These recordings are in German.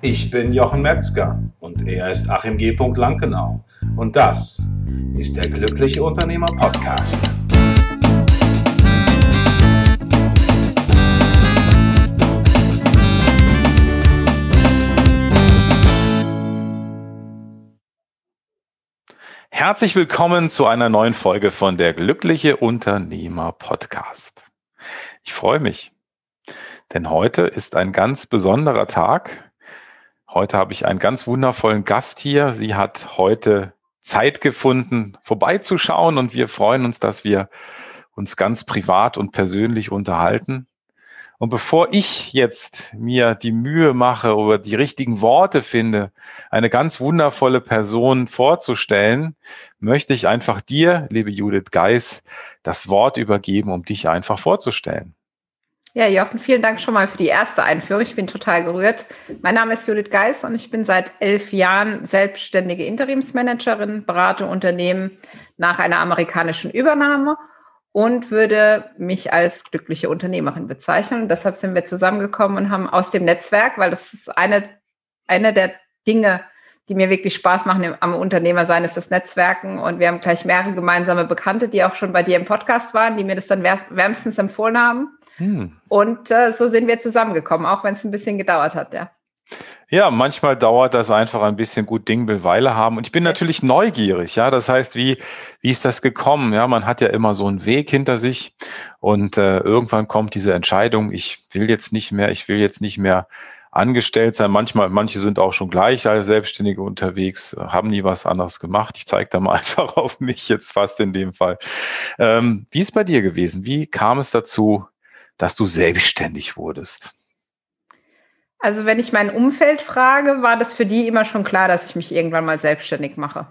Ich bin Jochen Metzger und er ist Achim G. Lankenau. Und das ist der Glückliche Unternehmer Podcast. Herzlich willkommen zu einer neuen Folge von der Glückliche Unternehmer Podcast. Ich freue mich, denn heute ist ein ganz besonderer Tag. Heute habe ich einen ganz wundervollen Gast hier. Sie hat heute Zeit gefunden, vorbeizuschauen und wir freuen uns, dass wir uns ganz privat und persönlich unterhalten. Und bevor ich jetzt mir die Mühe mache oder die richtigen Worte finde, eine ganz wundervolle Person vorzustellen, möchte ich einfach dir, liebe Judith Geis, das Wort übergeben, um dich einfach vorzustellen. Ja, Jochen, vielen Dank schon mal für die erste Einführung. Ich bin total gerührt. Mein Name ist Judith Geis und ich bin seit elf Jahren selbstständige Interimsmanagerin, berate Unternehmen nach einer amerikanischen Übernahme und würde mich als glückliche Unternehmerin bezeichnen. Und deshalb sind wir zusammengekommen und haben aus dem Netzwerk, weil das ist eine, eine der Dinge, die mir wirklich Spaß machen am Unternehmer sein, ist das Netzwerken. Und wir haben gleich mehrere gemeinsame Bekannte, die auch schon bei dir im Podcast waren, die mir das dann wärmstens empfohlen haben. Hm. Und äh, so sind wir zusammengekommen, auch wenn es ein bisschen gedauert hat, ja. Ja, manchmal dauert das einfach ein bisschen gut Ding will Weile haben. Und ich bin natürlich neugierig, ja. Das heißt, wie, wie ist das gekommen? Ja, man hat ja immer so einen Weg hinter sich und äh, irgendwann kommt diese Entscheidung, ich will jetzt nicht mehr, ich will jetzt nicht mehr angestellt sein. Manchmal, manche sind auch schon gleich als Selbstständige unterwegs, haben nie was anderes gemacht. Ich zeige da mal einfach auf mich jetzt fast in dem Fall. Ähm, wie ist bei dir gewesen? Wie kam es dazu, dass du selbstständig wurdest? Also wenn ich mein Umfeld frage, war das für die immer schon klar, dass ich mich irgendwann mal selbstständig mache.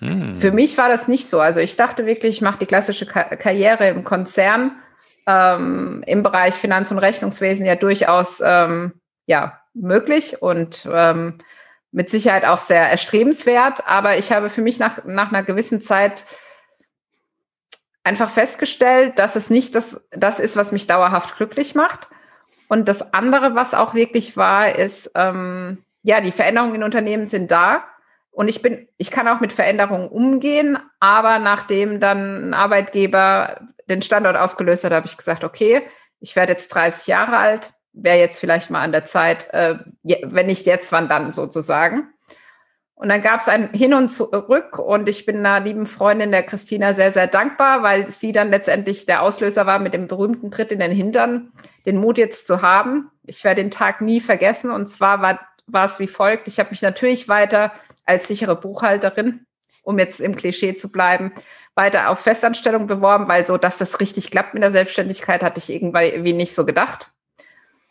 Hm. Für mich war das nicht so. Also ich dachte wirklich, ich mache die klassische Ka Karriere im Konzern, ähm, im Bereich Finanz- und Rechnungswesen ja durchaus ähm, ja, möglich und ähm, mit Sicherheit auch sehr erstrebenswert. Aber ich habe für mich nach, nach einer gewissen Zeit einfach festgestellt, dass es nicht das, das ist, was mich dauerhaft glücklich macht. Und das andere, was auch wirklich war, ist, ähm, ja, die Veränderungen in Unternehmen sind da. Und ich bin, ich kann auch mit Veränderungen umgehen, aber nachdem dann ein Arbeitgeber den Standort aufgelöst hat, habe ich gesagt, okay, ich werde jetzt 30 Jahre alt, wäre jetzt vielleicht mal an der Zeit, äh, wenn nicht jetzt, wann dann sozusagen. Und dann gab es ein Hin und Zurück und ich bin einer lieben Freundin der Christina sehr, sehr dankbar, weil sie dann letztendlich der Auslöser war mit dem berühmten Tritt in den Hintern, den Mut jetzt zu haben. Ich werde den Tag nie vergessen und zwar war, war es wie folgt. Ich habe mich natürlich weiter als sichere Buchhalterin, um jetzt im Klischee zu bleiben, weiter auf Festanstellung beworben, weil so, dass das richtig klappt mit der Selbstständigkeit, hatte ich irgendwie nicht so gedacht.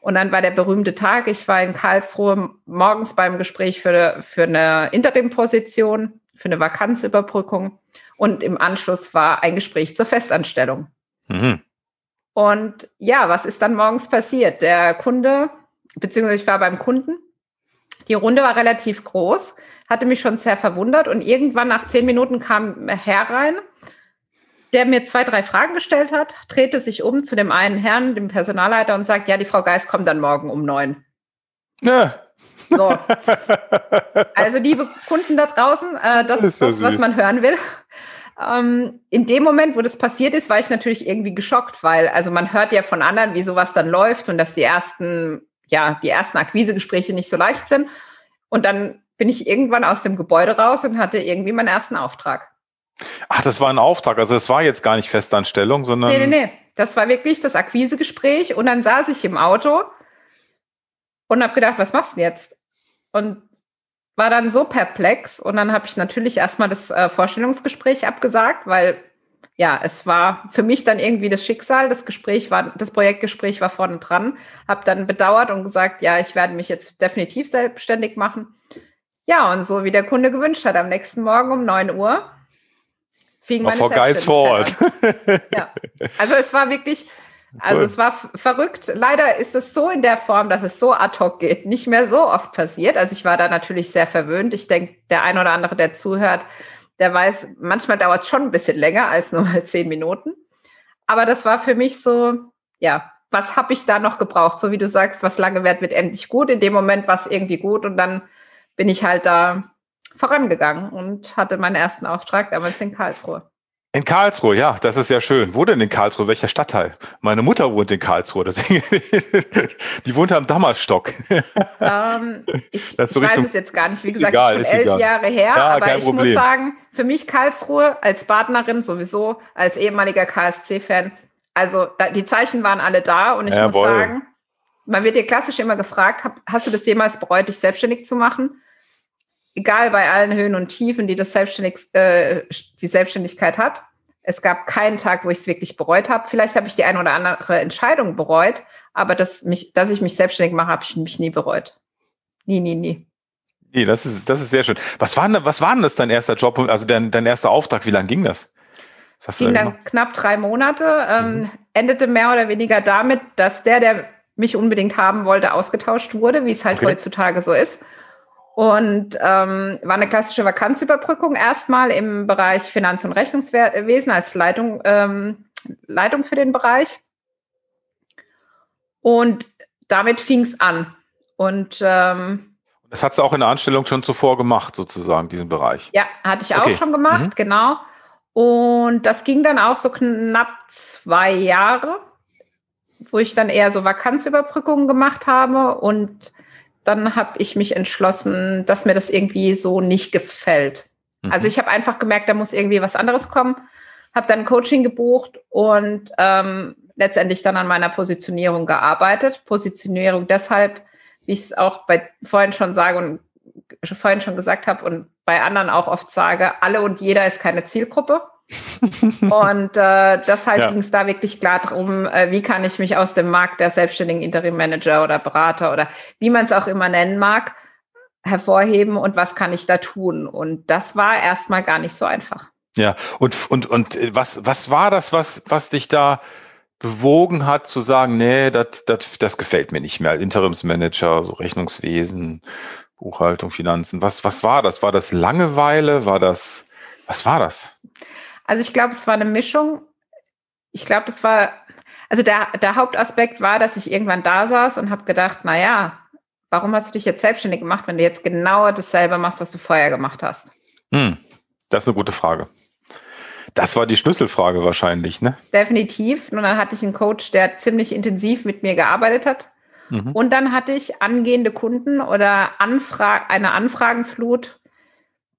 Und dann war der berühmte Tag. Ich war in Karlsruhe morgens beim Gespräch für, für eine Interimposition, für eine Vakanzüberbrückung. Und im Anschluss war ein Gespräch zur Festanstellung. Mhm. Und ja, was ist dann morgens passiert? Der Kunde, beziehungsweise ich war beim Kunden. Die Runde war relativ groß, hatte mich schon sehr verwundert. Und irgendwann nach zehn Minuten kam Herr rein der mir zwei, drei Fragen gestellt hat, drehte sich um zu dem einen Herrn, dem Personalleiter, und sagt, ja, die Frau Geist kommt dann morgen um neun. Ja. So. Also, liebe Kunden da draußen, äh, das, ist das, was man hören will. Ähm, in dem Moment, wo das passiert ist, war ich natürlich irgendwie geschockt, weil also man hört ja von anderen, wie sowas dann läuft und dass die ersten, ja, die ersten Akquisegespräche nicht so leicht sind. Und dann bin ich irgendwann aus dem Gebäude raus und hatte irgendwie meinen ersten Auftrag. Ach, das war ein Auftrag. Also es war jetzt gar nicht Festanstellung, sondern. Nee, nee, nee. Das war wirklich das Akquisegespräch und dann saß ich im Auto und habe gedacht, was machst du denn jetzt? Und war dann so perplex und dann habe ich natürlich erstmal das äh, Vorstellungsgespräch abgesagt, weil ja, es war für mich dann irgendwie das Schicksal. Das Gespräch war, das Projektgespräch war vorne dran. Habe dann bedauert und gesagt, ja, ich werde mich jetzt definitiv selbstständig machen. Ja, und so wie der Kunde gewünscht hat, am nächsten Morgen um 9 Uhr fing meine vor Guys vor Ort. ja. Also es war wirklich, also cool. es war verrückt. Leider ist es so in der Form, dass es so ad hoc geht, nicht mehr so oft passiert. Also ich war da natürlich sehr verwöhnt. Ich denke, der ein oder andere, der zuhört, der weiß, manchmal dauert es schon ein bisschen länger als nur mal zehn Minuten. Aber das war für mich so, ja, was habe ich da noch gebraucht? So wie du sagst, was lange währt, wird endlich gut. In dem Moment war es irgendwie gut und dann bin ich halt da vorangegangen und hatte meinen ersten Auftrag damals in Karlsruhe. In Karlsruhe, ja, das ist ja schön. Wo denn in Karlsruhe? Welcher Stadtteil? Meine Mutter wohnt in Karlsruhe, deswegen, die wohnt am Dammerstock. Ähm, ich, ich weiß es jetzt gar nicht, wie gesagt, egal, ist schon elf egal. Jahre her, ja, aber ich Problem. muss sagen, für mich Karlsruhe als Partnerin sowieso, als ehemaliger KSC-Fan, also da, die Zeichen waren alle da und ich Jawohl. muss sagen, man wird dir klassisch immer gefragt, hab, hast du das jemals bereut, dich selbstständig zu machen? Egal bei allen Höhen und Tiefen, die das Selbstständig, äh, die Selbstständigkeit hat. Es gab keinen Tag, wo ich es wirklich bereut habe. Vielleicht habe ich die eine oder andere Entscheidung bereut, aber dass, mich, dass ich mich selbstständig mache, habe ich mich nie bereut. Nie, nie, nie. Nee, das ist, das ist sehr schön. Was war, denn, was war denn das dein erster Job, also dein, dein erster Auftrag? Wie lange ging das? Es ging dann knapp drei Monate, ähm, mhm. endete mehr oder weniger damit, dass der, der mich unbedingt haben wollte, ausgetauscht wurde, wie es halt okay. heutzutage so ist. Und ähm, war eine klassische Vakanzüberbrückung erstmal im Bereich Finanz- und Rechnungswesen als Leitung, ähm, Leitung für den Bereich. Und damit fing es an. Und ähm, das hat sie auch in der Anstellung schon zuvor gemacht, sozusagen, diesen Bereich. Ja, hatte ich okay. auch schon gemacht, mhm. genau. Und das ging dann auch so knapp zwei Jahre, wo ich dann eher so Vakanzüberbrückungen gemacht habe und dann habe ich mich entschlossen, dass mir das irgendwie so nicht gefällt. Mhm. Also ich habe einfach gemerkt, da muss irgendwie was anderes kommen. Habe dann Coaching gebucht und ähm, letztendlich dann an meiner Positionierung gearbeitet. Positionierung deshalb, wie ich es auch bei vorhin schon sage und vorhin schon gesagt habe und bei anderen auch oft sage, alle und jeder ist keine Zielgruppe. und äh, deshalb ja. ging es da wirklich klar darum, äh, wie kann ich mich aus dem Markt der selbstständigen Interim Manager oder Berater oder wie man es auch immer nennen mag, hervorheben und was kann ich da tun? Und das war erstmal gar nicht so einfach. Ja, und, und, und äh, was, was war das, was, was dich da bewogen hat zu sagen, nee, das, das, das gefällt mir nicht mehr. Interimsmanager, so Rechnungswesen, Buchhaltung, Finanzen. Was, was war das? War das Langeweile? War das, was war das? Also ich glaube, es war eine Mischung. Ich glaube, das war, also der, der Hauptaspekt war, dass ich irgendwann da saß und habe gedacht, na ja, warum hast du dich jetzt selbstständig gemacht, wenn du jetzt genau dasselbe machst, was du vorher gemacht hast? Hm, das ist eine gute Frage. Das war die Schlüsselfrage wahrscheinlich, ne? Definitiv. Und dann hatte ich einen Coach, der ziemlich intensiv mit mir gearbeitet hat. Mhm. Und dann hatte ich angehende Kunden oder Anfra eine Anfragenflut,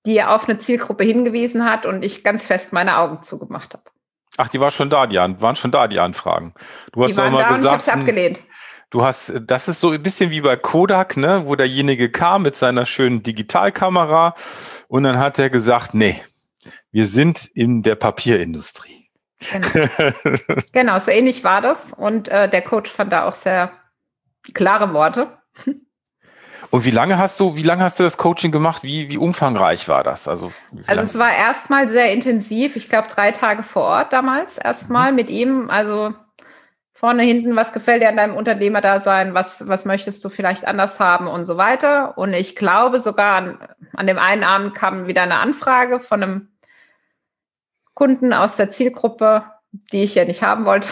die auf eine Zielgruppe hingewiesen hat und ich ganz fest meine Augen zugemacht habe. Ach, die war schon da, die an, waren schon da, die Anfragen. Du hast die waren da gesagt, ich abgelehnt. Du hast, das ist so ein bisschen wie bei Kodak, ne, wo derjenige kam mit seiner schönen Digitalkamera und dann hat er gesagt, nee, wir sind in der Papierindustrie. Genau, genau so ähnlich war das und äh, der Coach fand da auch sehr klare Worte. Und wie lange hast du, wie lange hast du das Coaching gemacht? Wie, wie umfangreich war das? Also, also es war erstmal sehr intensiv. Ich glaube, drei Tage vor Ort damals erstmal mhm. mit ihm. Also vorne, hinten, was gefällt dir an deinem Unternehmerdasein? Was, was möchtest du vielleicht anders haben und so weiter? Und ich glaube sogar an, an dem einen Abend kam wieder eine Anfrage von einem Kunden aus der Zielgruppe, die ich ja nicht haben wollte.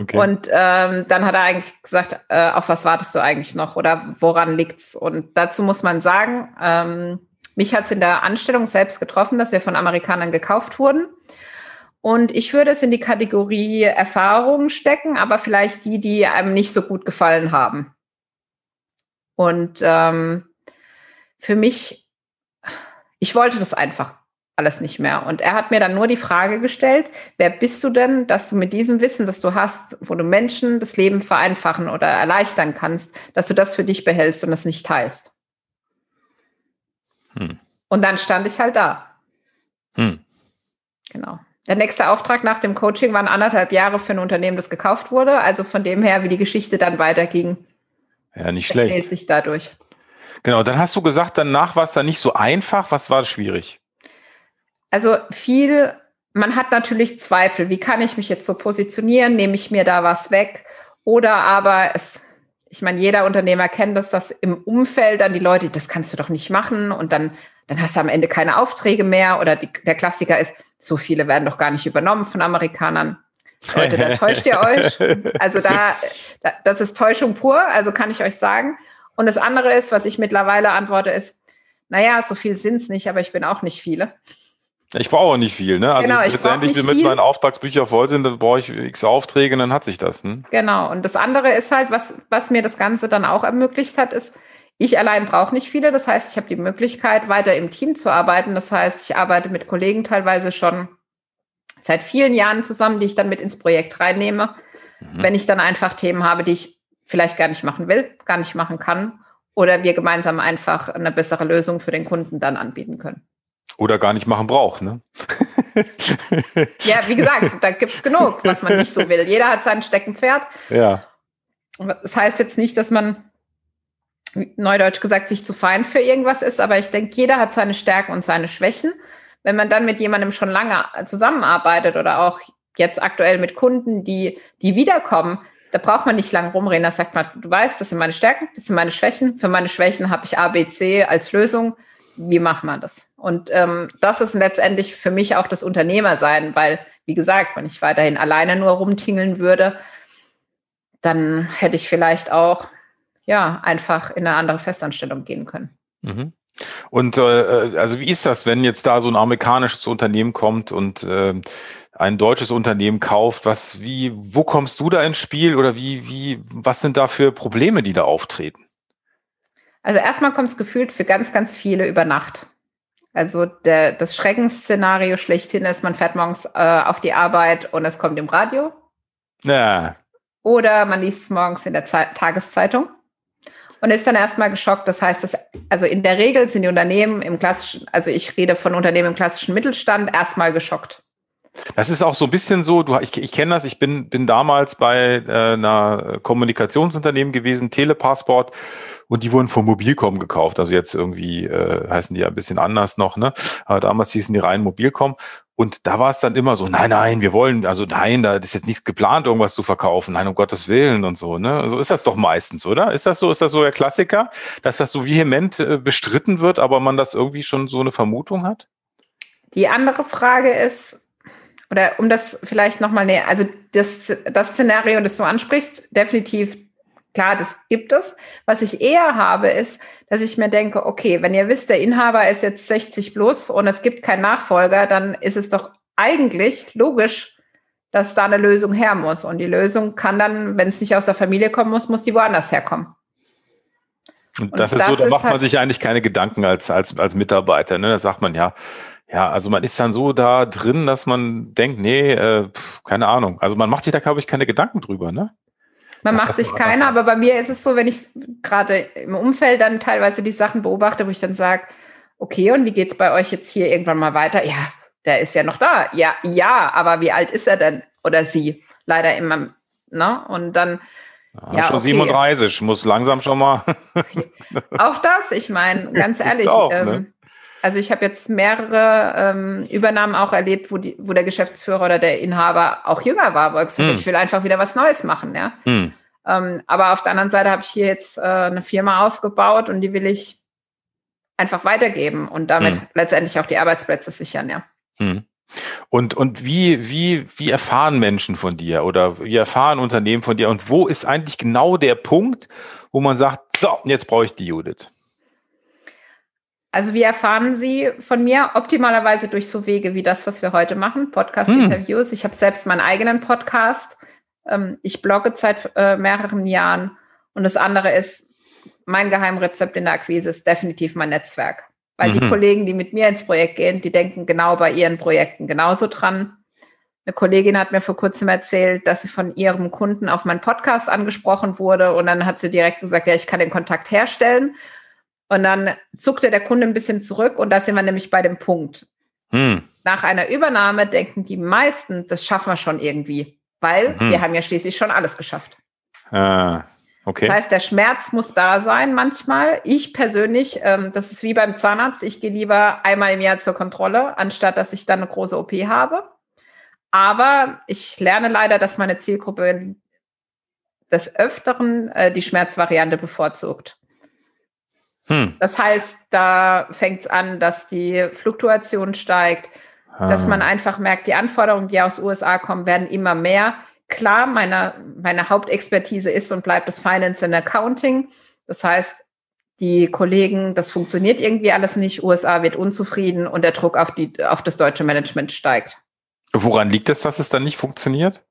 Okay. Und ähm, dann hat er eigentlich gesagt, äh, auf was wartest du eigentlich noch oder woran liegt's? Und dazu muss man sagen, ähm, mich hat's in der Anstellung selbst getroffen, dass wir von Amerikanern gekauft wurden. Und ich würde es in die Kategorie Erfahrungen stecken, aber vielleicht die, die einem nicht so gut gefallen haben. Und ähm, für mich, ich wollte das einfach alles nicht mehr. Und er hat mir dann nur die Frage gestellt, wer bist du denn, dass du mit diesem Wissen, das du hast, wo du Menschen das Leben vereinfachen oder erleichtern kannst, dass du das für dich behältst und es nicht teilst. Hm. Und dann stand ich halt da. Hm. Genau. Der nächste Auftrag nach dem Coaching waren anderthalb Jahre für ein Unternehmen, das gekauft wurde. Also von dem her, wie die Geschichte dann weiterging. Ja, nicht schlecht. sich dadurch. Genau, dann hast du gesagt, danach war es dann nicht so einfach. Was war schwierig? Also viel, man hat natürlich Zweifel. Wie kann ich mich jetzt so positionieren? Nehme ich mir da was weg? Oder aber es, ich meine, jeder Unternehmer kennt das, dass im Umfeld dann die Leute, das kannst du doch nicht machen und dann, dann hast du am Ende keine Aufträge mehr oder die, der Klassiker ist, so viele werden doch gar nicht übernommen von Amerikanern. Leute, da täuscht ihr euch. Also da, das ist Täuschung pur, also kann ich euch sagen. Und das andere ist, was ich mittlerweile antworte, ist, naja, so viel sind es nicht, aber ich bin auch nicht viele. Ich brauche nicht viel, ne? Also genau, letztendlich, damit viel. meine Auftragsbücher voll sind, dann brauche ich x Aufträge und dann hat sich das. Hm? Genau. Und das andere ist halt, was, was mir das Ganze dann auch ermöglicht hat, ist, ich allein brauche nicht viele. Das heißt, ich habe die Möglichkeit, weiter im Team zu arbeiten. Das heißt, ich arbeite mit Kollegen teilweise schon seit vielen Jahren zusammen, die ich dann mit ins Projekt reinnehme, mhm. wenn ich dann einfach Themen habe, die ich vielleicht gar nicht machen will, gar nicht machen kann oder wir gemeinsam einfach eine bessere Lösung für den Kunden dann anbieten können. Oder gar nicht machen braucht, ne? ja, wie gesagt, da gibt es genug, was man nicht so will. Jeder hat sein Steckenpferd. Ja. Das heißt jetzt nicht, dass man, neudeutsch gesagt, sich zu fein für irgendwas ist, aber ich denke, jeder hat seine Stärken und seine Schwächen. Wenn man dann mit jemandem schon lange zusammenarbeitet oder auch jetzt aktuell mit Kunden, die, die wiederkommen, da braucht man nicht lange rumreden. Da sagt man, du weißt, das sind meine Stärken, das sind meine Schwächen. Für meine Schwächen habe ich A, B, C als Lösung wie macht man das? Und ähm, das ist letztendlich für mich auch das Unternehmersein, weil, wie gesagt, wenn ich weiterhin alleine nur rumtingeln würde, dann hätte ich vielleicht auch ja einfach in eine andere Festanstellung gehen können. Mhm. Und äh, also wie ist das, wenn jetzt da so ein amerikanisches Unternehmen kommt und äh, ein deutsches Unternehmen kauft? Was, wie, wo kommst du da ins Spiel oder wie, wie, was sind da für Probleme, die da auftreten? Also erstmal kommt es gefühlt für ganz, ganz viele über Nacht. Also der, das Schreckensszenario schlechthin ist, man fährt morgens äh, auf die Arbeit und es kommt im Radio. Ja. Oder man liest es morgens in der Ze Tageszeitung und ist dann erstmal geschockt. Das heißt, dass, also in der Regel sind die Unternehmen im klassischen, also ich rede von Unternehmen im klassischen Mittelstand, erstmal geschockt. Das ist auch so ein bisschen so, du, ich, ich kenne das, ich bin, bin damals bei äh, einer Kommunikationsunternehmen gewesen, Telepassport, und die wurden vom Mobilcom gekauft. Also jetzt irgendwie äh, heißen die ja ein bisschen anders noch, ne? Aber damals hießen die rein Mobilcom. Und da war es dann immer so, nein, nein, wir wollen, also nein, da ist jetzt nichts geplant, irgendwas zu verkaufen, nein, um Gottes Willen und so, ne? So ist das doch meistens, oder? Ist das so, ist das so der Klassiker, dass das so vehement äh, bestritten wird, aber man das irgendwie schon so eine Vermutung hat? Die andere Frage ist, oder um das vielleicht nochmal näher, also das, das Szenario, das du ansprichst, definitiv klar, das gibt es. Was ich eher habe, ist, dass ich mir denke, okay, wenn ihr wisst, der Inhaber ist jetzt 60 plus und es gibt keinen Nachfolger, dann ist es doch eigentlich logisch, dass da eine Lösung her muss. Und die Lösung kann dann, wenn es nicht aus der Familie kommen muss, muss die woanders herkommen. Und das und ist das so, da macht man halt sich eigentlich keine Gedanken als, als, als Mitarbeiter. Ne? Da sagt man, ja, ja, also man ist dann so da drin, dass man denkt, nee, äh, keine Ahnung. Also man macht sich da, glaube ich, keine Gedanken drüber, ne? Man das macht sich keine, aber bei mir ist es so, wenn ich gerade im Umfeld dann teilweise die Sachen beobachte, wo ich dann sage, okay, und wie geht's bei euch jetzt hier irgendwann mal weiter? Ja, der ist ja noch da. Ja, ja, aber wie alt ist er denn? Oder sie? Leider immer, ne? Und dann. Ja, ja schon okay. 37, muss langsam schon mal. auch das, ich meine, ganz ehrlich, auch, ne? Also ich habe jetzt mehrere ähm, Übernahmen auch erlebt, wo, die, wo der Geschäftsführer oder der Inhaber auch jünger war, wo er gesagt hat, mm. ich will einfach wieder was Neues machen, ja. Mm. Ähm, aber auf der anderen Seite habe ich hier jetzt äh, eine Firma aufgebaut und die will ich einfach weitergeben und damit mm. letztendlich auch die Arbeitsplätze sichern, ja. Und, und wie, wie, wie erfahren Menschen von dir oder wie erfahren Unternehmen von dir und wo ist eigentlich genau der Punkt, wo man sagt, so, jetzt brauche ich die Judith? Also wie erfahren Sie von mir? Optimalerweise durch so Wege wie das, was wir heute machen, Podcast-Interviews. Hm. Ich habe selbst meinen eigenen Podcast. Ähm, ich blogge seit äh, mehreren Jahren. Und das andere ist, mein Geheimrezept in der Akquise ist definitiv mein Netzwerk. Weil mhm. die Kollegen, die mit mir ins Projekt gehen, die denken genau bei ihren Projekten genauso dran. Eine Kollegin hat mir vor kurzem erzählt, dass sie von ihrem Kunden auf meinen Podcast angesprochen wurde und dann hat sie direkt gesagt, ja, ich kann den Kontakt herstellen. Und dann zuckte der Kunde ein bisschen zurück und da sind wir nämlich bei dem Punkt. Hm. Nach einer Übernahme denken die meisten, das schaffen wir schon irgendwie, weil hm. wir haben ja schließlich schon alles geschafft. Ah, okay. Das heißt, der Schmerz muss da sein manchmal. Ich persönlich, ähm, das ist wie beim Zahnarzt, ich gehe lieber einmal im Jahr zur Kontrolle, anstatt dass ich dann eine große OP habe. Aber ich lerne leider, dass meine Zielgruppe des Öfteren äh, die Schmerzvariante bevorzugt. Hm. Das heißt, da fängt es an, dass die Fluktuation steigt, ah. dass man einfach merkt, die Anforderungen, die aus USA kommen, werden immer mehr. Klar, meine, meine Hauptexpertise ist und bleibt das Finance and Accounting. Das heißt, die Kollegen, das funktioniert irgendwie alles nicht, USA wird unzufrieden und der Druck auf, die, auf das deutsche Management steigt. Woran liegt es, dass es dann nicht funktioniert?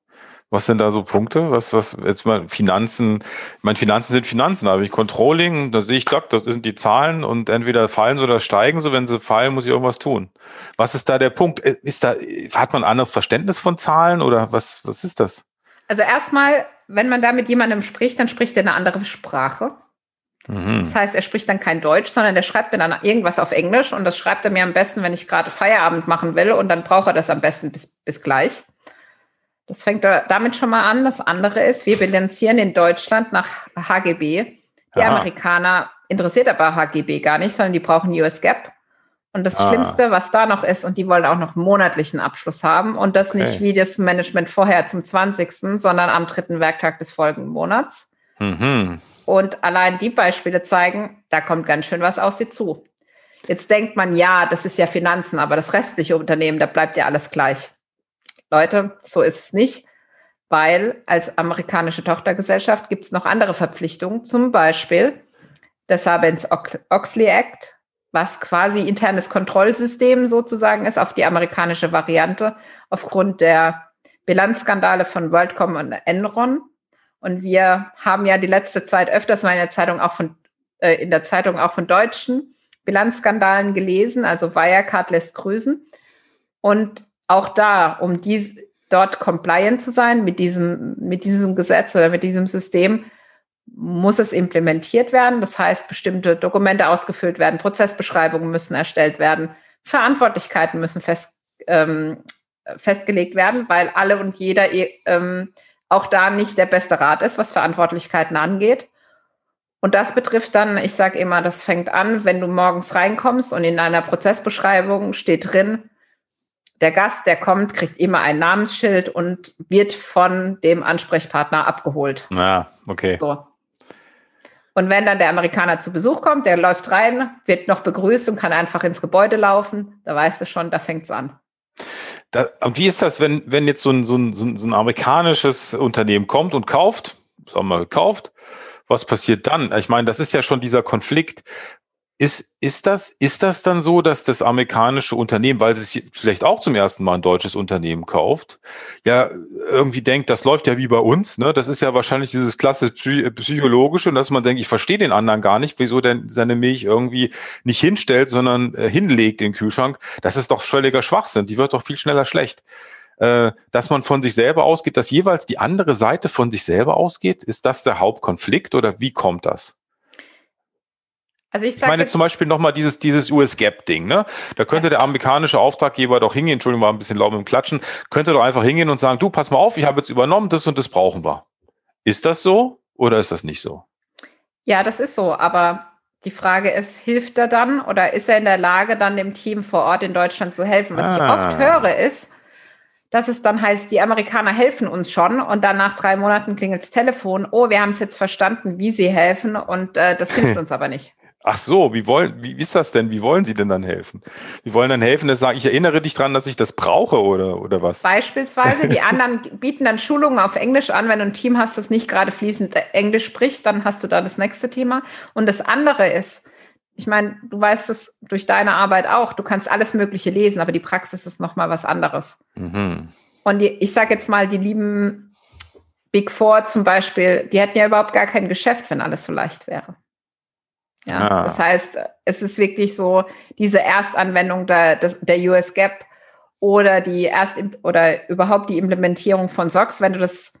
Was sind da so Punkte? Was, was, jetzt mal Finanzen, ich meine, Finanzen sind Finanzen, aber ich Controlling, da sehe ich, doc, das sind die Zahlen und entweder fallen sie oder steigen sie. Wenn sie fallen, muss ich irgendwas tun. Was ist da der Punkt? Äh, ist da, hat man ein anderes Verständnis von Zahlen oder was, was ist das? Also erstmal, wenn man da mit jemandem spricht, dann spricht er eine andere Sprache. Mhm. Das heißt, er spricht dann kein Deutsch, sondern er schreibt mir dann irgendwas auf Englisch und das schreibt er mir am besten, wenn ich gerade Feierabend machen will und dann braucht er das am besten bis, bis gleich. Das fängt damit schon mal an. Das andere ist, wir bilanzieren in Deutschland nach HGB. Die Aha. Amerikaner interessiert aber HGB gar nicht, sondern die brauchen US GAAP. Und das ah. Schlimmste, was da noch ist, und die wollen auch noch monatlichen Abschluss haben und das okay. nicht wie das Management vorher zum 20., sondern am dritten Werktag des folgenden Monats. Mhm. Und allein die Beispiele zeigen, da kommt ganz schön was auf sie zu. Jetzt denkt man, ja, das ist ja Finanzen, aber das restliche Unternehmen, da bleibt ja alles gleich. Leute, so ist es nicht, weil als amerikanische Tochtergesellschaft gibt es noch andere Verpflichtungen, zum Beispiel das Sarbanes-Oxley Act, was quasi internes Kontrollsystem sozusagen ist auf die amerikanische Variante aufgrund der Bilanzskandale von WorldCom und Enron. Und wir haben ja die letzte Zeit öfters mal in der Zeitung auch von, äh, in der Zeitung auch von deutschen Bilanzskandalen gelesen. Also Wirecard lässt grüßen. Und auch da, um dies, dort compliant zu sein mit diesem, mit diesem Gesetz oder mit diesem System, muss es implementiert werden. Das heißt, bestimmte Dokumente ausgefüllt werden, Prozessbeschreibungen müssen erstellt werden, Verantwortlichkeiten müssen fest, ähm, festgelegt werden, weil alle und jeder ähm, auch da nicht der beste Rat ist, was Verantwortlichkeiten angeht. Und das betrifft dann, ich sage immer, das fängt an, wenn du morgens reinkommst und in deiner Prozessbeschreibung steht drin, der Gast, der kommt, kriegt immer ein Namensschild und wird von dem Ansprechpartner abgeholt. Ja, okay. So. Und wenn dann der Amerikaner zu Besuch kommt, der läuft rein, wird noch begrüßt und kann einfach ins Gebäude laufen, da weißt du schon, da fängt es an. Da, und wie ist das, wenn, wenn jetzt so ein, so, ein, so ein amerikanisches Unternehmen kommt und kauft, sagen wir mal gekauft, was passiert dann? Ich meine, das ist ja schon dieser Konflikt. Ist, ist, das, ist das dann so, dass das amerikanische Unternehmen, weil es vielleicht auch zum ersten Mal ein deutsches Unternehmen kauft, ja irgendwie denkt, das läuft ja wie bei uns, ne? Das ist ja wahrscheinlich dieses klasse psychologische, dass man denkt, ich verstehe den anderen gar nicht, wieso denn seine Milch irgendwie nicht hinstellt, sondern äh, hinlegt in den Kühlschrank. Das ist doch völliger Schwachsinn. Die wird doch viel schneller schlecht. Äh, dass man von sich selber ausgeht, dass jeweils die andere Seite von sich selber ausgeht, ist das der Hauptkonflikt oder wie kommt das? Also ich, ich meine zum Beispiel nochmal dieses, dieses US-Gap-Ding, ne? Da könnte der amerikanische Auftraggeber doch hingehen, Entschuldigung, war ein bisschen laut im Klatschen, könnte doch einfach hingehen und sagen, du, pass mal auf, ich habe jetzt übernommen, das und das brauchen wir. Ist das so oder ist das nicht so? Ja, das ist so, aber die Frage ist, hilft er dann oder ist er in der Lage, dann dem Team vor Ort in Deutschland zu helfen? Was ah. ich oft höre, ist, dass es dann heißt, die Amerikaner helfen uns schon und dann nach drei Monaten klingelt das Telefon, oh, wir haben es jetzt verstanden, wie sie helfen und äh, das hilft uns aber nicht. Ach so, wie wollen, wie ist das denn? Wie wollen Sie denn dann helfen? Wie wollen dann helfen, dass sagen, ich erinnere dich dran, dass ich das brauche oder, oder was? Beispielsweise, die anderen bieten dann Schulungen auf Englisch an. Wenn du ein Team hast, das nicht gerade fließend Englisch spricht, dann hast du da das nächste Thema. Und das andere ist, ich meine, du weißt es durch deine Arbeit auch, du kannst alles Mögliche lesen, aber die Praxis ist nochmal was anderes. Mhm. Und die, ich sage jetzt mal, die lieben Big Four zum Beispiel, die hätten ja überhaupt gar kein Geschäft, wenn alles so leicht wäre. Ja, ah. das heißt, es ist wirklich so diese Erstanwendung der, der US Gap oder die erst oder überhaupt die Implementierung von SOX. Wenn du das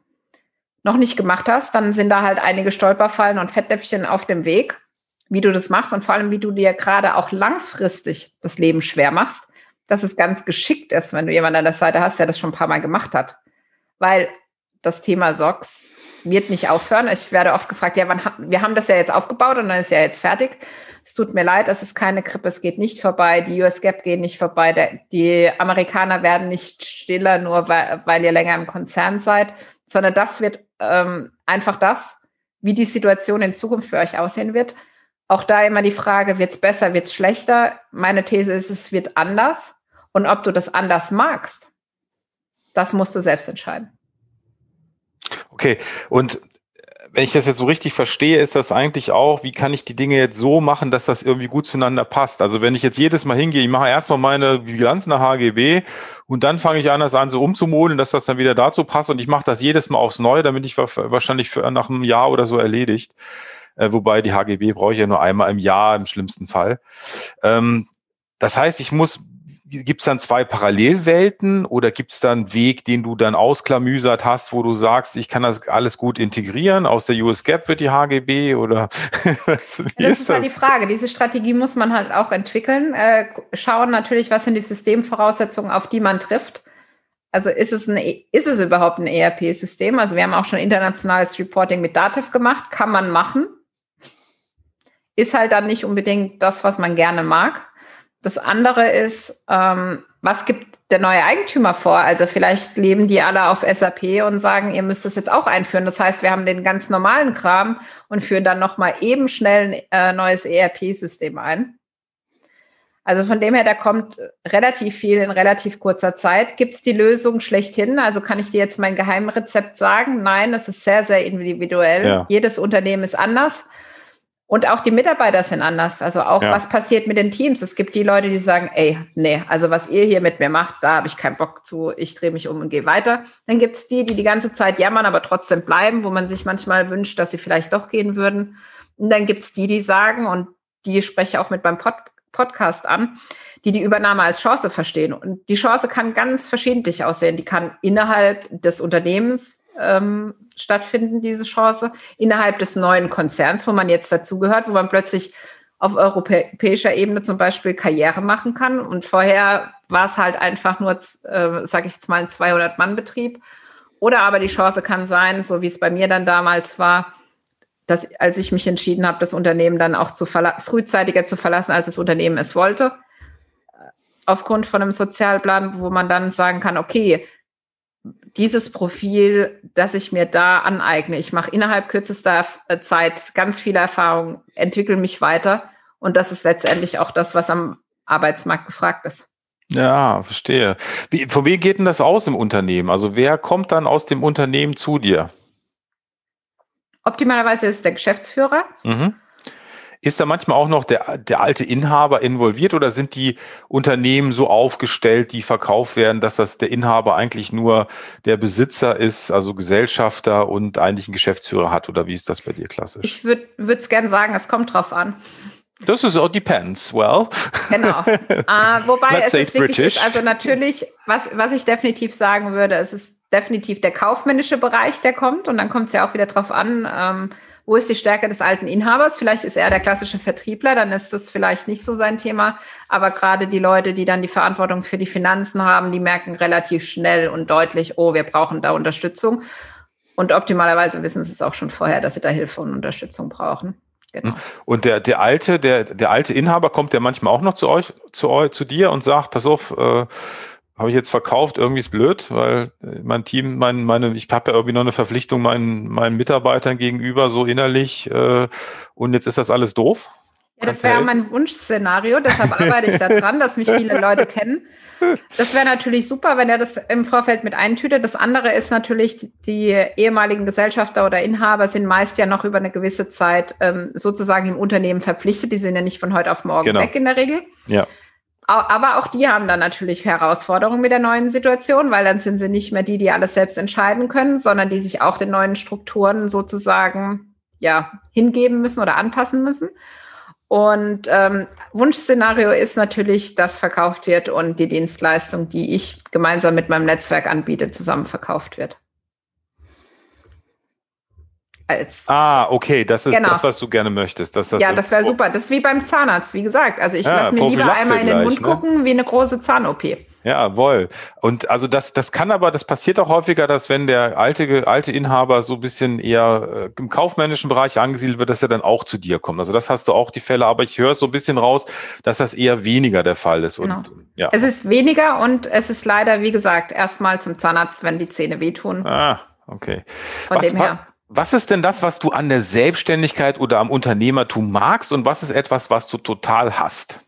noch nicht gemacht hast, dann sind da halt einige Stolperfallen und Fettnäpfchen auf dem Weg, wie du das machst und vor allem, wie du dir gerade auch langfristig das Leben schwer machst, dass es ganz geschickt ist, wenn du jemanden an der Seite hast, der das schon ein paar Mal gemacht hat. Weil das Thema SOX wird nicht aufhören. Ich werde oft gefragt, ja, wann, wir haben das ja jetzt aufgebaut und dann ist ja jetzt fertig. Es tut mir leid, es ist keine Grippe, es geht nicht vorbei, die US Gap gehen nicht vorbei, der, die Amerikaner werden nicht stiller, nur weil, weil ihr länger im Konzern seid, sondern das wird ähm, einfach das, wie die Situation in Zukunft für euch aussehen wird. Auch da immer die Frage, wird es besser, wird es schlechter? Meine These ist, es wird anders. Und ob du das anders magst, das musst du selbst entscheiden. Okay, und wenn ich das jetzt so richtig verstehe, ist das eigentlich auch, wie kann ich die Dinge jetzt so machen, dass das irgendwie gut zueinander passt? Also wenn ich jetzt jedes Mal hingehe, ich mache erstmal meine Bilanz nach HGB und dann fange ich an, das an so umzumodeln, dass das dann wieder dazu passt und ich mache das jedes Mal aufs Neue, damit ich wahrscheinlich für, nach einem Jahr oder so erledigt. Äh, wobei die HGB brauche ich ja nur einmal im Jahr im schlimmsten Fall. Ähm, das heißt, ich muss gibt es dann zwei Parallelwelten oder gibt es dann einen Weg, den du dann ausklamüsert hast, wo du sagst, ich kann das alles gut integrieren? Aus der US Gap wird die HGB oder was, wie das ist, ist das? halt die Frage. Diese Strategie muss man halt auch entwickeln. Äh, schauen natürlich, was sind die Systemvoraussetzungen, auf die man trifft. Also ist es, ein, ist es überhaupt ein ERP-System? Also wir haben auch schon internationales Reporting mit Dativ gemacht. Kann man machen. Ist halt dann nicht unbedingt das, was man gerne mag. Das andere ist, ähm, was gibt der neue Eigentümer vor? Also vielleicht leben die alle auf SAP und sagen, ihr müsst das jetzt auch einführen. Das heißt, wir haben den ganz normalen Kram und führen dann nochmal eben schnell ein äh, neues ERP-System ein. Also von dem her, da kommt relativ viel in relativ kurzer Zeit. Gibt es die Lösung schlechthin? Also kann ich dir jetzt mein Geheimrezept sagen? Nein, das ist sehr, sehr individuell. Ja. Jedes Unternehmen ist anders. Und auch die Mitarbeiter sind anders. Also auch, ja. was passiert mit den Teams? Es gibt die Leute, die sagen, ey, nee, also was ihr hier mit mir macht, da habe ich keinen Bock zu, ich drehe mich um und gehe weiter. Dann gibt es die, die die ganze Zeit jammern, aber trotzdem bleiben, wo man sich manchmal wünscht, dass sie vielleicht doch gehen würden. Und dann gibt es die, die sagen, und die spreche ich auch mit beim Pod Podcast an, die die Übernahme als Chance verstehen. Und die Chance kann ganz verschiedentlich aussehen. Die kann innerhalb des Unternehmens ähm, stattfinden, diese Chance, innerhalb des neuen Konzerns, wo man jetzt dazugehört, wo man plötzlich auf europäischer Ebene zum Beispiel Karriere machen kann. Und vorher war es halt einfach nur, äh, sage ich jetzt mal, ein 200-Mann-Betrieb. Oder aber die Chance kann sein, so wie es bei mir dann damals war, dass als ich mich entschieden habe, das Unternehmen dann auch zu frühzeitiger zu verlassen, als das Unternehmen es wollte, aufgrund von einem Sozialplan, wo man dann sagen kann, okay, dieses Profil, das ich mir da aneigne. Ich mache innerhalb kürzester äh, Zeit ganz viele Erfahrungen, entwickle mich weiter und das ist letztendlich auch das, was am Arbeitsmarkt gefragt ist. Ja, verstehe. Wie, von wem geht denn das aus im Unternehmen? Also wer kommt dann aus dem Unternehmen zu dir? Optimalerweise ist es der Geschäftsführer. Mhm. Ist da manchmal auch noch der, der alte Inhaber involviert oder sind die Unternehmen so aufgestellt, die verkauft werden, dass das der Inhaber eigentlich nur der Besitzer ist, also Gesellschafter und eigentlich einen Geschäftsführer hat? Oder wie ist das bei dir klassisch? Ich würde es gerne sagen, es kommt drauf an. Das ist all depends. Well. Genau. Uh, wobei es ist wirklich ist, also natürlich, was, was ich definitiv sagen würde, es ist definitiv der kaufmännische Bereich, der kommt. Und dann kommt es ja auch wieder drauf an, ähm, wo ist die Stärke des alten Inhabers? Vielleicht ist er der klassische Vertriebler, dann ist das vielleicht nicht so sein Thema. Aber gerade die Leute, die dann die Verantwortung für die Finanzen haben, die merken relativ schnell und deutlich, oh, wir brauchen da Unterstützung. Und optimalerweise wissen sie es auch schon vorher, dass sie da Hilfe und Unterstützung brauchen. Genau. Und der, der alte, der, der alte Inhaber kommt ja manchmal auch noch zu euch, zu euch, zu dir und sagt, pass auf, äh, habe ich jetzt verkauft, irgendwie ist blöd, weil mein Team, mein, meine, ich habe ja irgendwie noch eine Verpflichtung meinen, meinen Mitarbeitern gegenüber, so innerlich, äh, und jetzt ist das alles doof. Ja, das wäre mein Wunschszenario, deshalb arbeite ich daran, dass mich viele Leute kennen. Das wäre natürlich super, wenn er das im Vorfeld mit eintütet. Das andere ist natürlich, die ehemaligen Gesellschafter oder Inhaber sind meist ja noch über eine gewisse Zeit ähm, sozusagen im Unternehmen verpflichtet. Die sind ja nicht von heute auf morgen genau. weg in der Regel. Ja. Aber auch die haben dann natürlich Herausforderungen mit der neuen Situation, weil dann sind sie nicht mehr die, die alles selbst entscheiden können, sondern die sich auch den neuen Strukturen sozusagen ja hingeben müssen oder anpassen müssen. Und ähm, Wunschszenario ist natürlich, dass verkauft wird und die Dienstleistung, die ich gemeinsam mit meinem Netzwerk anbiete, zusammen verkauft wird als. Ah, okay, das ist genau. das, was du gerne möchtest. Das ja, das wäre super. Das ist wie beim Zahnarzt, wie gesagt. Also ich ja, lasse mir lieber einmal in den Mund ne? gucken, wie eine große Zahn-OP. Jawohl. Und also das, das kann aber, das passiert auch häufiger, dass wenn der alte, alte Inhaber so ein bisschen eher äh, im kaufmännischen Bereich angesiedelt wird, dass er dann auch zu dir kommt. Also das hast du auch die Fälle, aber ich höre so ein bisschen raus, dass das eher weniger der Fall ist. Genau. Und, ja. Es ist weniger und es ist leider, wie gesagt, erstmal zum Zahnarzt, wenn die Zähne wehtun. Ah, okay. Von was, dem her. Was ist denn das, was du an der Selbstständigkeit oder am Unternehmertum magst und was ist etwas, was du total hast?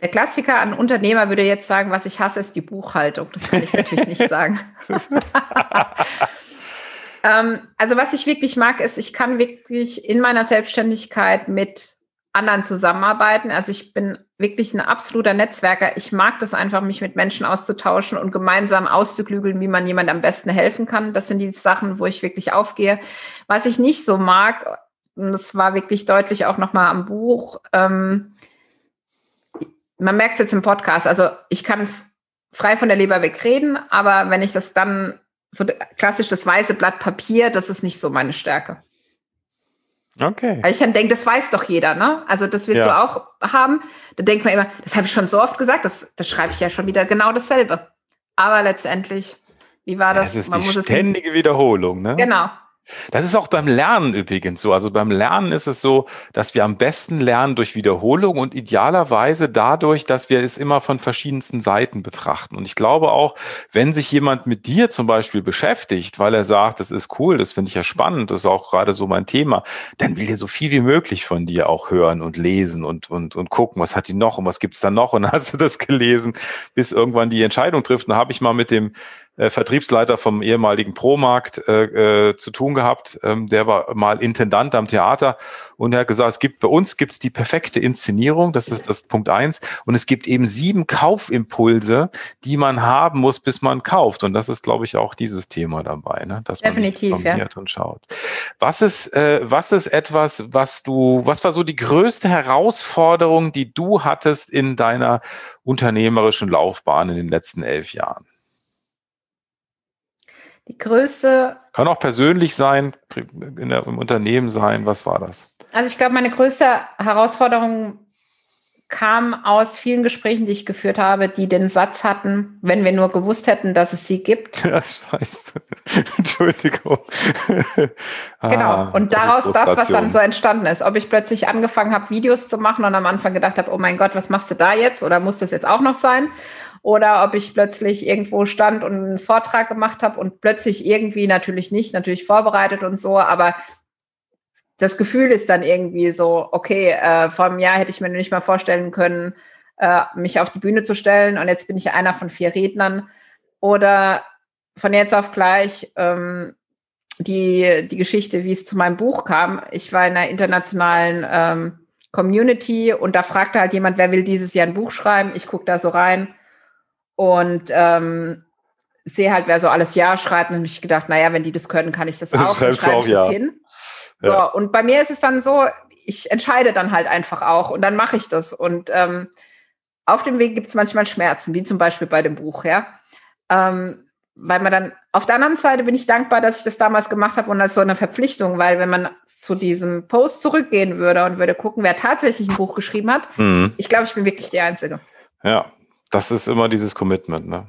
der Klassiker an Unternehmer würde jetzt sagen, was ich hasse, ist die Buchhaltung. Das kann ich natürlich nicht sagen. ähm, also was ich wirklich mag, ist, ich kann wirklich in meiner Selbstständigkeit mit anderen zusammenarbeiten. Also ich bin wirklich ein absoluter Netzwerker. Ich mag das einfach, mich mit Menschen auszutauschen und gemeinsam auszuklügeln, wie man jemand am besten helfen kann. Das sind die Sachen, wo ich wirklich aufgehe. Was ich nicht so mag, und das war wirklich deutlich auch nochmal am Buch, ähm, man merkt es jetzt im Podcast, also ich kann frei von der Leber wegreden, aber wenn ich das dann so klassisch das weiße Blatt Papier, das ist nicht so meine Stärke. Okay. Weil ich dann denke, das weiß doch jeder, ne? Also das wirst ja. du auch haben. Da denkt man immer, das habe ich schon so oft gesagt, das, das schreibe ich ja schon wieder genau dasselbe. Aber letztendlich, wie war das? das ist man die ständige Wiederholung, ne? Genau. Das ist auch beim Lernen übrigens so. Also beim Lernen ist es so, dass wir am besten lernen durch Wiederholung und idealerweise dadurch, dass wir es immer von verschiedensten Seiten betrachten. Und ich glaube auch, wenn sich jemand mit dir zum Beispiel beschäftigt, weil er sagt, das ist cool, das finde ich ja spannend, das ist auch gerade so mein Thema, dann will er so viel wie möglich von dir auch hören und lesen und, und, und gucken, was hat die noch und was gibt's da noch und hast du das gelesen, bis irgendwann die Entscheidung trifft. Und da habe ich mal mit dem äh, Vertriebsleiter vom ehemaligen Promarkt äh, äh, zu tun gehabt. Ähm, der war mal Intendant am Theater und er hat gesagt, es gibt bei uns gibt's die perfekte Inszenierung, das ist das Punkt eins. Und es gibt eben sieben Kaufimpulse, die man haben muss, bis man kauft. Und das ist, glaube ich, auch dieses Thema dabei, ne? dass Definitiv, man sich ja. und schaut. Was ist, äh, was ist etwas, was du, was war so die größte Herausforderung, die du hattest in deiner unternehmerischen Laufbahn in den letzten elf Jahren? Die größte. Kann auch persönlich sein, in der, im Unternehmen sein. Was war das? Also ich glaube, meine größte Herausforderung kam aus vielen Gesprächen, die ich geführt habe, die den Satz hatten, wenn wir nur gewusst hätten, dass es sie gibt. Ja, scheiße. Entschuldigung. genau. Ah, und daraus das, das, was dann so entstanden ist. Ob ich plötzlich angefangen habe, Videos zu machen und am Anfang gedacht habe, oh mein Gott, was machst du da jetzt? Oder muss das jetzt auch noch sein? Oder ob ich plötzlich irgendwo stand und einen Vortrag gemacht habe und plötzlich irgendwie natürlich nicht, natürlich vorbereitet und so, aber das Gefühl ist dann irgendwie so, okay, äh, vor einem Jahr hätte ich mir nicht mal vorstellen können, äh, mich auf die Bühne zu stellen und jetzt bin ich einer von vier Rednern oder von jetzt auf gleich ähm, die, die Geschichte, wie es zu meinem Buch kam. Ich war in einer internationalen ähm, Community und da fragte halt jemand, wer will dieses Jahr ein Buch schreiben? Ich gucke da so rein und ähm, sehe halt, wer so alles Ja schreibt und mich gedacht, naja, wenn die das können, kann ich das auch. Schreibst schreibe auch, ja. hin. So, ja. und bei mir ist es dann so, ich entscheide dann halt einfach auch und dann mache ich das. Und ähm, auf dem Weg gibt es manchmal Schmerzen, wie zum Beispiel bei dem Buch, ja. Ähm, weil man dann, auf der anderen Seite bin ich dankbar, dass ich das damals gemacht habe und als so eine Verpflichtung, weil wenn man zu diesem Post zurückgehen würde und würde gucken, wer tatsächlich ein Buch geschrieben hat, mhm. ich glaube, ich bin wirklich die Einzige. Ja, das ist immer dieses Commitment. Ne?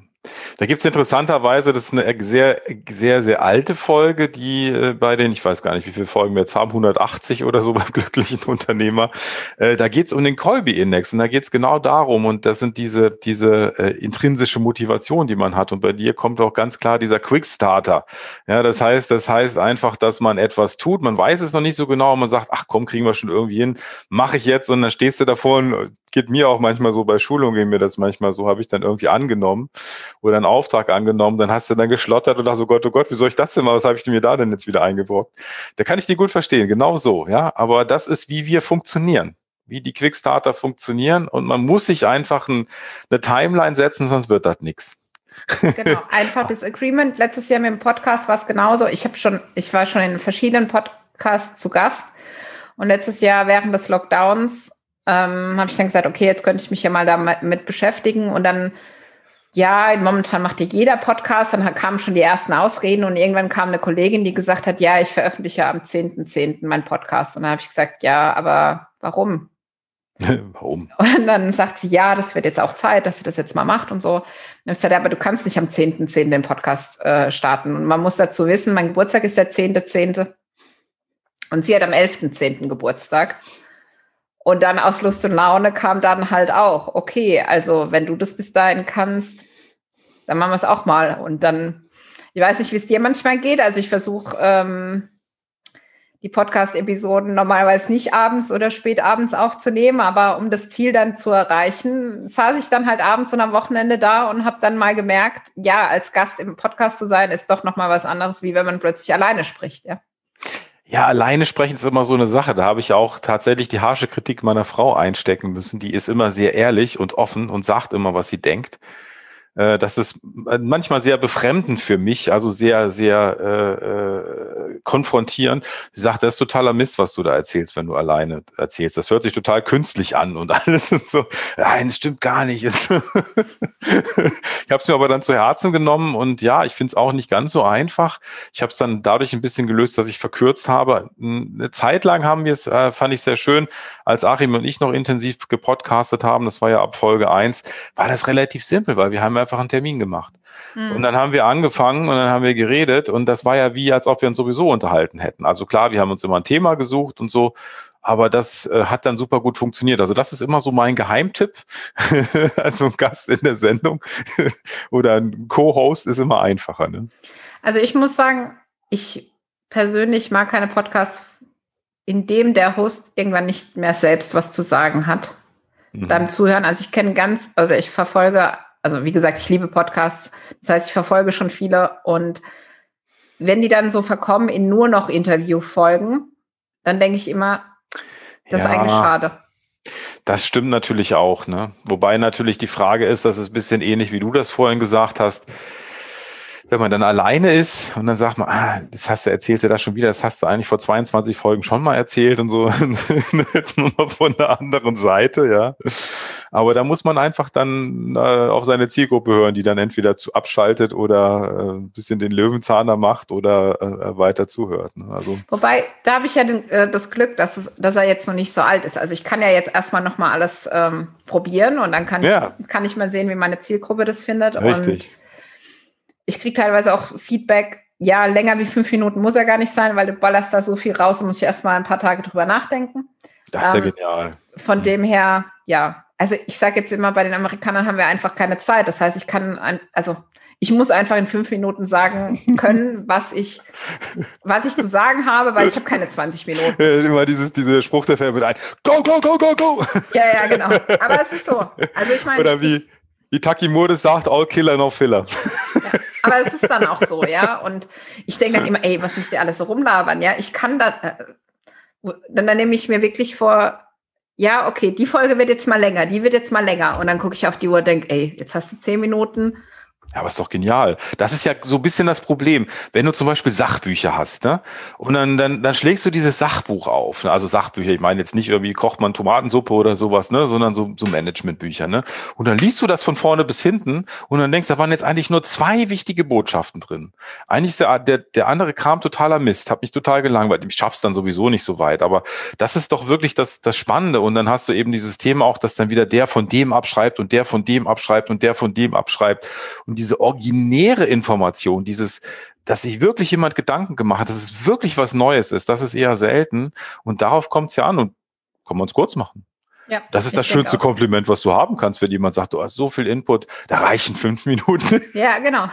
Da gibt es interessanterweise, das ist eine sehr, sehr, sehr alte Folge, die äh, bei den, ich weiß gar nicht, wie viele Folgen wir jetzt haben, 180 oder so beim glücklichen Unternehmer. Äh, da geht es um den Colby-Index und da geht es genau darum und das sind diese, diese äh, intrinsische Motivation, die man hat. Und bei dir kommt auch ganz klar dieser Quickstarter. Ja, das heißt, das heißt einfach, dass man etwas tut, man weiß es noch nicht so genau, und man sagt, ach komm, kriegen wir schon irgendwie hin, mache ich jetzt und dann stehst du davor und geht mir auch manchmal so bei Schulungen, geht mir das manchmal so, habe ich dann irgendwie angenommen oder einen Auftrag angenommen, dann hast du dann geschlottert und dachte, oh Gott, oh Gott, wie soll ich das denn mal, was habe ich mir da denn jetzt wieder eingebrockt? Da kann ich dir gut verstehen, genau so, ja, aber das ist, wie wir funktionieren, wie die Quickstarter funktionieren und man muss sich einfach ein, eine Timeline setzen, sonst wird das nichts. Genau, einfach das Agreement. Letztes Jahr mit dem Podcast war es genauso. Ich habe schon, ich war schon in verschiedenen Podcasts zu Gast und letztes Jahr während des Lockdowns ähm, habe ich dann gesagt, okay, jetzt könnte ich mich ja mal damit beschäftigen und dann ja, momentan macht ja jeder Podcast, dann kamen schon die ersten Ausreden und irgendwann kam eine Kollegin, die gesagt hat, ja, ich veröffentliche am 10.10. .10. meinen Podcast. Und dann habe ich gesagt, ja, aber warum? warum? Und dann sagt sie, ja, das wird jetzt auch Zeit, dass sie das jetzt mal macht und so. Und ich gesagt, ja, aber du kannst nicht am 10.10. .10. den Podcast äh, starten. Und man muss dazu wissen, mein Geburtstag ist der 10.10. .10. und sie hat am 11.10. Geburtstag. Und dann aus Lust und Laune kam dann halt auch, okay, also wenn du das bis dahin kannst, dann machen wir es auch mal. Und dann, ich weiß nicht, wie es dir manchmal geht. Also ich versuche, ähm, die Podcast-Episoden normalerweise nicht abends oder spät abends aufzunehmen, aber um das Ziel dann zu erreichen, saß ich dann halt abends und am Wochenende da und habe dann mal gemerkt, ja, als Gast im Podcast zu sein, ist doch nochmal was anderes, wie wenn man plötzlich alleine spricht, ja. Ja, alleine sprechen ist immer so eine Sache. Da habe ich auch tatsächlich die harsche Kritik meiner Frau einstecken müssen. Die ist immer sehr ehrlich und offen und sagt immer, was sie denkt. Äh, das ist manchmal sehr befremdend für mich, also sehr, sehr äh, äh, konfrontierend. Sie sagt, das ist totaler Mist, was du da erzählst, wenn du alleine erzählst. Das hört sich total künstlich an und alles und so. Nein, das stimmt gar nicht. ich habe es mir aber dann zu Herzen genommen und ja, ich finde es auch nicht ganz so einfach. Ich habe es dann dadurch ein bisschen gelöst, dass ich verkürzt habe. Eine Zeit lang haben wir es, äh, fand ich sehr schön, als Achim und ich noch intensiv gepodcastet haben, das war ja ab Folge eins, war das relativ simpel, weil wir haben ja einfach einen Termin gemacht. Mhm. Und dann haben wir angefangen und dann haben wir geredet und das war ja wie, als ob wir uns sowieso unterhalten hätten. Also klar, wir haben uns immer ein Thema gesucht und so, aber das äh, hat dann super gut funktioniert. Also das ist immer so mein Geheimtipp. also ein Gast in der Sendung oder ein Co-Host ist immer einfacher. Ne? Also ich muss sagen, ich persönlich mag keine Podcasts, in dem der Host irgendwann nicht mehr selbst was zu sagen hat mhm. beim Zuhören. Also ich kenne ganz, also ich verfolge also wie gesagt, ich liebe Podcasts. Das heißt, ich verfolge schon viele und wenn die dann so verkommen in nur noch Interviewfolgen, dann denke ich immer, das ja, ist eigentlich schade. Das stimmt natürlich auch, ne? Wobei natürlich die Frage ist, das ist ein bisschen ähnlich, wie du das vorhin gesagt hast wenn man dann alleine ist und dann sagt man, ah, das hast du erzählt ja das schon wieder, das hast du eigentlich vor 22 Folgen schon mal erzählt und so, jetzt nur mal von der anderen Seite, ja. Aber da muss man einfach dann äh, auf seine Zielgruppe hören, die dann entweder zu abschaltet oder äh, ein bisschen den Löwenzahner macht oder äh, weiter zuhört. Ne? Also Wobei, da habe ich ja den, äh, das Glück, dass, es, dass er jetzt noch nicht so alt ist. Also ich kann ja jetzt erstmal nochmal alles ähm, probieren und dann kann ich, ja. kann ich mal sehen, wie meine Zielgruppe das findet. Richtig. Und ich kriege teilweise auch Feedback, ja, länger wie fünf Minuten muss er gar nicht sein, weil du ballerst da so viel raus und muss ich erstmal ein paar Tage drüber nachdenken. Das ist ähm, ja genial. Von mhm. dem her, ja, also ich sage jetzt immer, bei den Amerikanern haben wir einfach keine Zeit. Das heißt, ich kann, ein, also ich muss einfach in fünf Minuten sagen können, was ich, was ich zu sagen habe, weil ich habe keine 20 Minuten. Ja, immer dieses, dieser Spruch, der fällt mit ein. Go, go, go, go, go! Ja, ja, genau. Aber es ist so. Also ich meine. Oder wie, wie Taki Murde sagt, all killer, no filler. Ja, aber es ist dann auch so, ja. Und ich denke dann immer, ey, was müsst ihr alles so rumlabern, ja? Ich kann da, äh, dann, dann nehme ich mir wirklich vor, ja, okay, die Folge wird jetzt mal länger, die wird jetzt mal länger. Und dann gucke ich auf die Uhr und denke, ey, jetzt hast du zehn Minuten ja, aber ist doch genial. Das ist ja so ein bisschen das Problem. Wenn du zum Beispiel Sachbücher hast, ne? Und dann, dann, dann schlägst du dieses Sachbuch auf. Ne? Also Sachbücher, ich meine jetzt nicht irgendwie kocht man Tomatensuppe oder sowas, ne? Sondern so, so Managementbücher, ne? Und dann liest du das von vorne bis hinten und dann denkst, da waren jetzt eigentlich nur zwei wichtige Botschaften drin. Eigentlich ist der, der, der andere Kram totaler Mist, hat mich total gelangweilt. Ich schaff's dann sowieso nicht so weit. Aber das ist doch wirklich das, das Spannende. Und dann hast du eben dieses Thema auch, dass dann wieder der von dem abschreibt und der von dem abschreibt und der von dem abschreibt. Und diese originäre Information, dieses, dass sich wirklich jemand Gedanken gemacht hat, dass es wirklich was Neues ist, das ist eher selten. Und darauf kommt es ja an und können wir uns kurz machen. Ja, das ist das schönste Kompliment, was du haben kannst, wenn jemand sagt, du hast so viel Input, da reichen fünf Minuten. Ja, genau.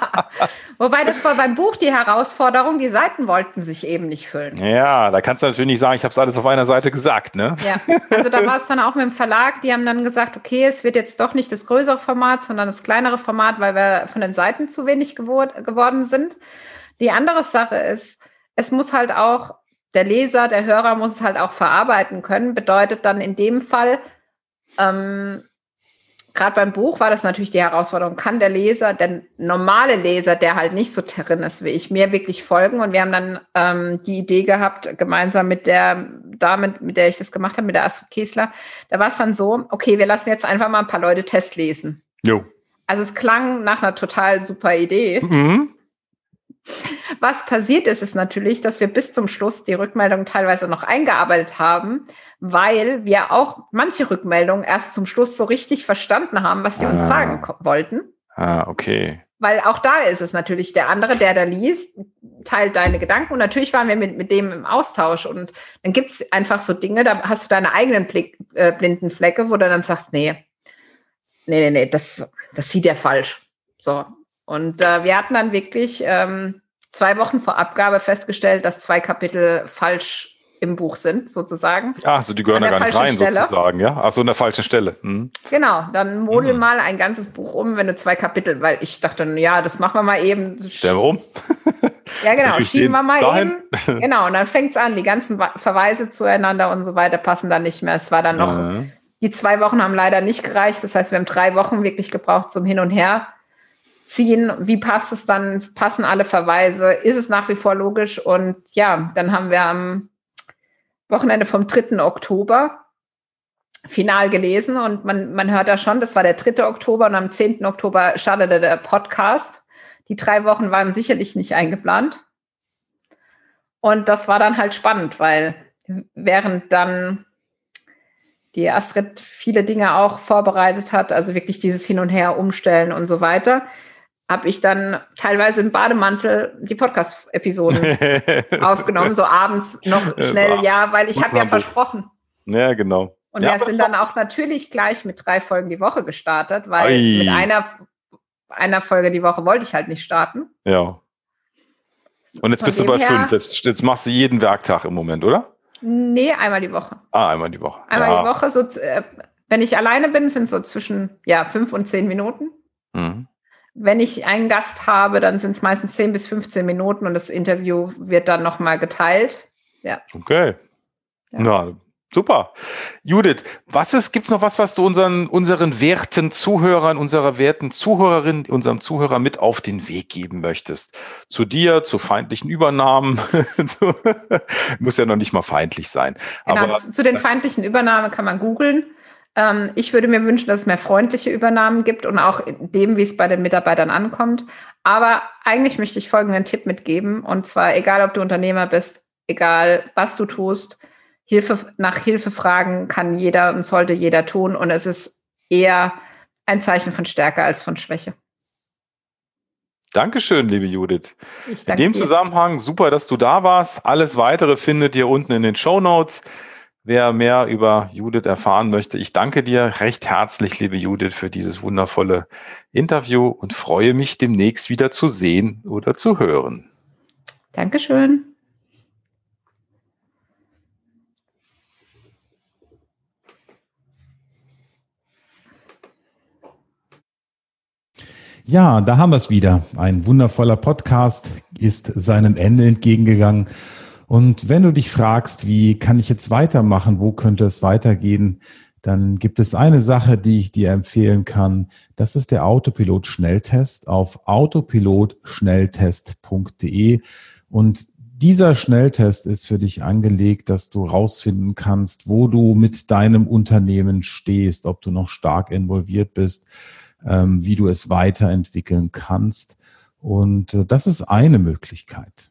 Wobei das war beim Buch die Herausforderung, die Seiten wollten sich eben nicht füllen. Ja, da kannst du natürlich nicht sagen, ich habe es alles auf einer Seite gesagt, ne? Ja, also da war es dann auch mit dem Verlag, die haben dann gesagt, okay, es wird jetzt doch nicht das größere Format, sondern das kleinere Format, weil wir von den Seiten zu wenig geworden sind. Die andere Sache ist, es muss halt auch der Leser, der Hörer muss es halt auch verarbeiten können. Bedeutet dann in dem Fall, ähm, gerade beim Buch war das natürlich die Herausforderung, kann der Leser, der normale Leser, der halt nicht so drin ist wie ich, mir wirklich folgen? Und wir haben dann ähm, die Idee gehabt, gemeinsam mit der Dame, mit der ich das gemacht habe, mit der Astrid Kiesler, da war es dann so, okay, wir lassen jetzt einfach mal ein paar Leute Test lesen. Jo. Also es klang nach einer total super Idee. Mhm. Was passiert ist, ist natürlich, dass wir bis zum Schluss die Rückmeldung teilweise noch eingearbeitet haben, weil wir auch manche Rückmeldungen erst zum Schluss so richtig verstanden haben, was sie ah. uns sagen wollten. Ah, okay. Weil auch da ist es natürlich der andere, der da liest, teilt deine Gedanken. Und natürlich waren wir mit, mit dem im Austausch. Und dann gibt es einfach so Dinge, da hast du deine eigenen Blick, äh, blinden Flecke, wo du dann sagst, nee, nee, nee, nee, das, das sieht ja falsch. So, und äh, wir hatten dann wirklich ähm, zwei Wochen vor Abgabe festgestellt, dass zwei Kapitel falsch im Buch sind, sozusagen. Ach, so die gehören ja gar nicht rein, Stelle. sozusagen, ja? Ach so, an der falschen Stelle. Mhm. Genau, dann model mhm. mal ein ganzes Buch um, wenn du zwei Kapitel, weil ich dachte, ja, das machen wir mal eben. Der um? Ja, genau, schieben wir mal dahin. eben. Genau, und dann fängt es an, die ganzen Verweise zueinander und so weiter passen dann nicht mehr. Es war dann noch, mhm. die zwei Wochen haben leider nicht gereicht. Das heißt, wir haben drei Wochen wirklich gebraucht zum Hin und Her ziehen. Wie passt es dann? Passen alle Verweise? Ist es nach wie vor logisch? Und ja, dann haben wir am Wochenende vom 3. Oktober final gelesen und man, man hört da schon, das war der 3. Oktober und am 10. Oktober startete der Podcast. Die drei Wochen waren sicherlich nicht eingeplant. Und das war dann halt spannend, weil während dann die Astrid viele Dinge auch vorbereitet hat, also wirklich dieses Hin und Her umstellen und so weiter, habe ich dann teilweise im Bademantel die Podcast-Episoden aufgenommen, so abends noch schnell, ja, weil ich habe ja versprochen. Ja, genau. Und ja, wir sind dann auch natürlich gleich mit drei Folgen die Woche gestartet, weil Ei. mit einer, einer Folge die Woche wollte ich halt nicht starten. Ja. Und jetzt Von bist du bei fünf. Jetzt, jetzt, machst du jeden Werktag im Moment, oder? Nee, einmal die Woche. Ah, einmal die Woche. Einmal ja. die Woche. So, äh, wenn ich alleine bin, sind so zwischen ja, fünf und zehn Minuten. Mhm. Wenn ich einen Gast habe, dann sind es meistens 10 bis 15 Minuten und das Interview wird dann nochmal geteilt. Ja. Okay. Ja. Na, super. Judith, was ist, gibt's noch was, was du unseren, unseren werten Zuhörern, unserer werten Zuhörerin, unserem Zuhörer mit auf den Weg geben möchtest? Zu dir, zu feindlichen Übernahmen. Muss ja noch nicht mal feindlich sein. Genau, Aber, zu den feindlichen Übernahmen kann man googeln. Ähm, ich würde mir wünschen, dass es mehr freundliche Übernahmen gibt und auch dem, wie es bei den Mitarbeitern ankommt. Aber eigentlich möchte ich folgenden Tipp mitgeben. Und zwar, egal ob du Unternehmer bist, egal was du tust, Hilfe, nach Hilfe fragen kann jeder und sollte jeder tun. Und es ist eher ein Zeichen von Stärke als von Schwäche. Dankeschön, liebe Judith. in dem. Zusammenhang super, dass du da warst. Alles weitere findet ihr unten in den Show Notes. Wer mehr über Judith erfahren möchte, ich danke dir recht herzlich, liebe Judith, für dieses wundervolle Interview und freue mich demnächst wieder zu sehen oder zu hören. Dankeschön. Ja, da haben wir es wieder. Ein wundervoller Podcast ist seinem Ende entgegengegangen. Und wenn du dich fragst, wie kann ich jetzt weitermachen, wo könnte es weitergehen, dann gibt es eine Sache, die ich dir empfehlen kann. Das ist der Autopilot-Schnelltest auf autopilotschnelltest.de. Und dieser Schnelltest ist für dich angelegt, dass du rausfinden kannst, wo du mit deinem Unternehmen stehst, ob du noch stark involviert bist, ähm, wie du es weiterentwickeln kannst. Und äh, das ist eine Möglichkeit.